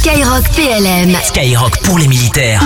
Skyrock PLM. Skyrock pour les militaires.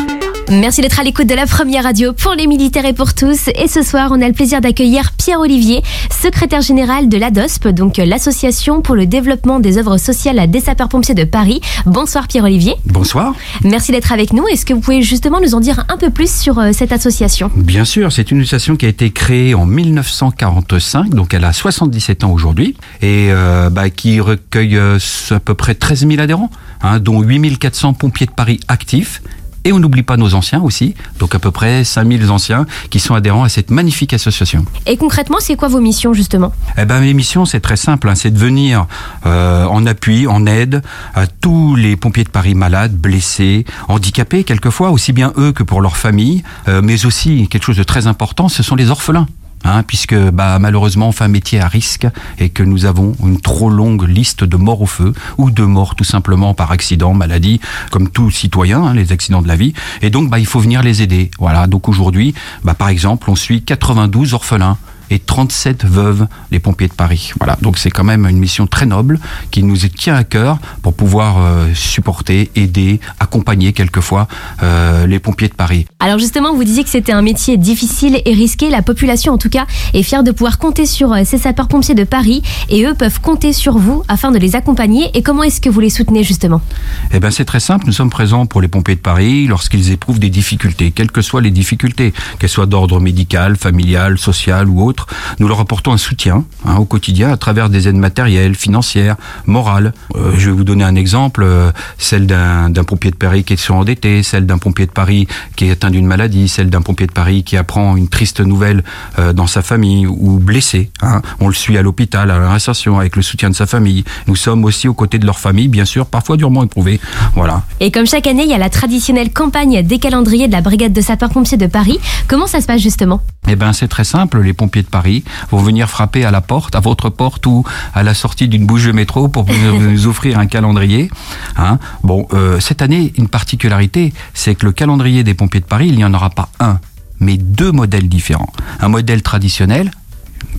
Merci d'être à l'écoute de la première radio pour les militaires et pour tous. Et ce soir, on a le plaisir d'accueillir Pierre Olivier, secrétaire général de l'ADOSP, donc l'association pour le développement des œuvres sociales des sapeurs-pompiers de Paris. Bonsoir Pierre Olivier. Bonsoir. Merci d'être avec nous. Est-ce que vous pouvez justement nous en dire un peu plus sur euh, cette association? Bien sûr, c'est une association qui a été créée en 1945, donc elle a 77 ans aujourd'hui, et euh, bah, qui recueille euh, à peu près 13 000 adhérents, hein, dont 8 400 pompiers de Paris actifs et on n'oublie pas nos anciens aussi, donc à peu près 5000 anciens qui sont adhérents à cette magnifique association. Et concrètement, c'est quoi vos missions justement? Eh ben, mes missions, c'est très simple, hein, c'est de venir euh, en appui, en aide à tous les pompiers de Paris malades, blessés, handicapés quelquefois, aussi bien eux que pour leurs familles, euh, mais aussi quelque chose de très important, ce sont les orphelins. Hein, puisque bah, malheureusement on fait un métier à risque et que nous avons une trop longue liste de morts au feu ou de morts tout simplement par accident, maladie, comme tout citoyen, hein, les accidents de la vie. Et donc bah, il faut venir les aider. Voilà. Donc aujourd'hui, bah, par exemple, on suit 92 orphelins et 37 veuves des pompiers de Paris. Voilà, donc c'est quand même une mission très noble qui nous tient à cœur pour pouvoir euh, supporter, aider, accompagner quelquefois euh, les pompiers de Paris. Alors justement, vous disiez que c'était un métier difficile et risqué. La population, en tout cas, est fière de pouvoir compter sur euh, ces sapeurs-pompiers de Paris et eux peuvent compter sur vous afin de les accompagner. Et comment est-ce que vous les soutenez justement? Eh bien, c'est très simple. Nous sommes présents pour les pompiers de Paris lorsqu'ils éprouvent des difficultés, quelles que soient les difficultés, qu'elles soient d'ordre médical, familial, social ou autre. Nous leur apportons un soutien hein, au quotidien à travers des aides matérielles, financières, morales. Euh, je vais vous donner un exemple, euh, celle d'un pompier de Paris qui est surendetté, celle d'un pompier de Paris qui est atteint d'une maladie, celle d'un pompier de Paris qui apprend une triste nouvelle euh, dans sa famille ou blessé. Hein. On le suit à l'hôpital, à la réinsertion, avec le soutien de sa famille. Nous sommes aussi aux côtés de leur famille, bien sûr, parfois durement éprouvés. Voilà. Et comme chaque année, il y a la traditionnelle campagne des calendriers de la brigade de sapeurs-pompiers de Paris. Comment ça se passe justement? Eh ben, c'est très simple. Les pompiers de Paris vont venir frapper à la porte, à votre porte ou à la sortie d'une bouche de métro pour vous offrir un calendrier. Hein. Bon, euh, cette année, une particularité, c'est que le calendrier des pompiers de Paris, il n'y en aura pas un, mais deux modèles différents. Un modèle traditionnel,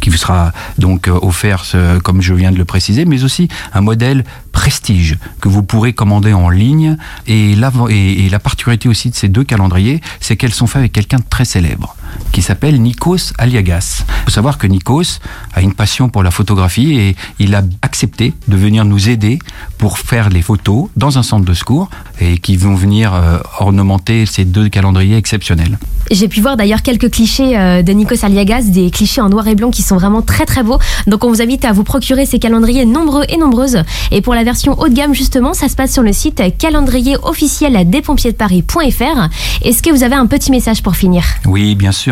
qui vous sera donc euh, offert, comme je viens de le préciser, mais aussi un modèle prestige que vous pourrez commander en ligne. Et la, et, la particularité aussi de ces deux calendriers, c'est qu'elles sont faites avec quelqu'un de très célèbre, qui s'appelle Nikos Aliagas. Il faut savoir que Nikos a une passion pour la photographie et il a accepté de venir nous aider pour faire les photos dans un centre de secours et qui vont venir euh, ornementer ces deux calendriers exceptionnels. J'ai pu voir d'ailleurs quelques clichés euh, de Nikos Aliagas, des clichés en noir et blanc qui sont vraiment très très beaux. Donc on vous invite à vous procurer ces calendriers nombreux et nombreuses. Et pour la version haut de gamme justement, ça se passe sur le site calendrier officiel des pompiers de Paris.fr. Est-ce que vous avez un petit message pour finir? Oui, bien sûr.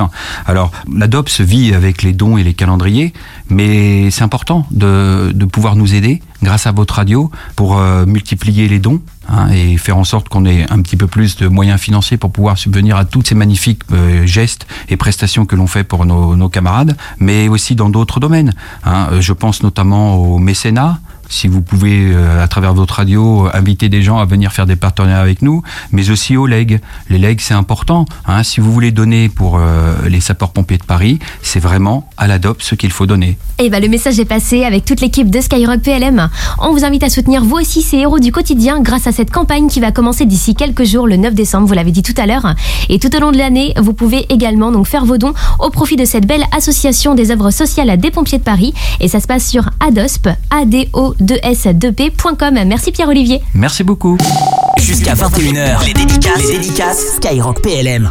Alors l'ADOPS vit avec les dons et les calendriers, mais c'est important de, pouvoir nous aider grâce à votre radio pour euh, multiplier les dons hein, et faire en sorte qu'on ait un petit peu plus de moyens financiers pour pouvoir subvenir à tous ces magnifiques euh, gestes et prestations que l'on fait pour nos, nos, camarades, mais aussi dans d'autres domaines. Hein. Euh, je pense notamment au mécénat, si vous pouvez, euh, à travers votre radio, inviter des gens à venir faire des partenariats avec nous, mais aussi aux legs. Les legs, c'est important. Hein. Si vous voulez donner pour euh, les sapeurs-pompiers de Paris, c'est vraiment à l'ADOP ce qu'il faut donner. Et eh ben, le message est passé avec toute l'équipe de Skyrock PLM. On vous invite à soutenir vous aussi ces héros du quotidien grâce à cette campagne qui va commencer d'ici quelques jours, le 9 décembre, vous l'avez dit tout à l'heure. Et tout au long de l'année, vous pouvez également donc faire vos dons au profit de cette belle association des œuvres sociales des pompiers de Paris. Et ça se passe sur ADOSP, ADO 2s2p.com. Merci Pierre-Olivier. Merci beaucoup. Jusqu'à 21h, les dédicaces, les dédicaces Skyrock PLM.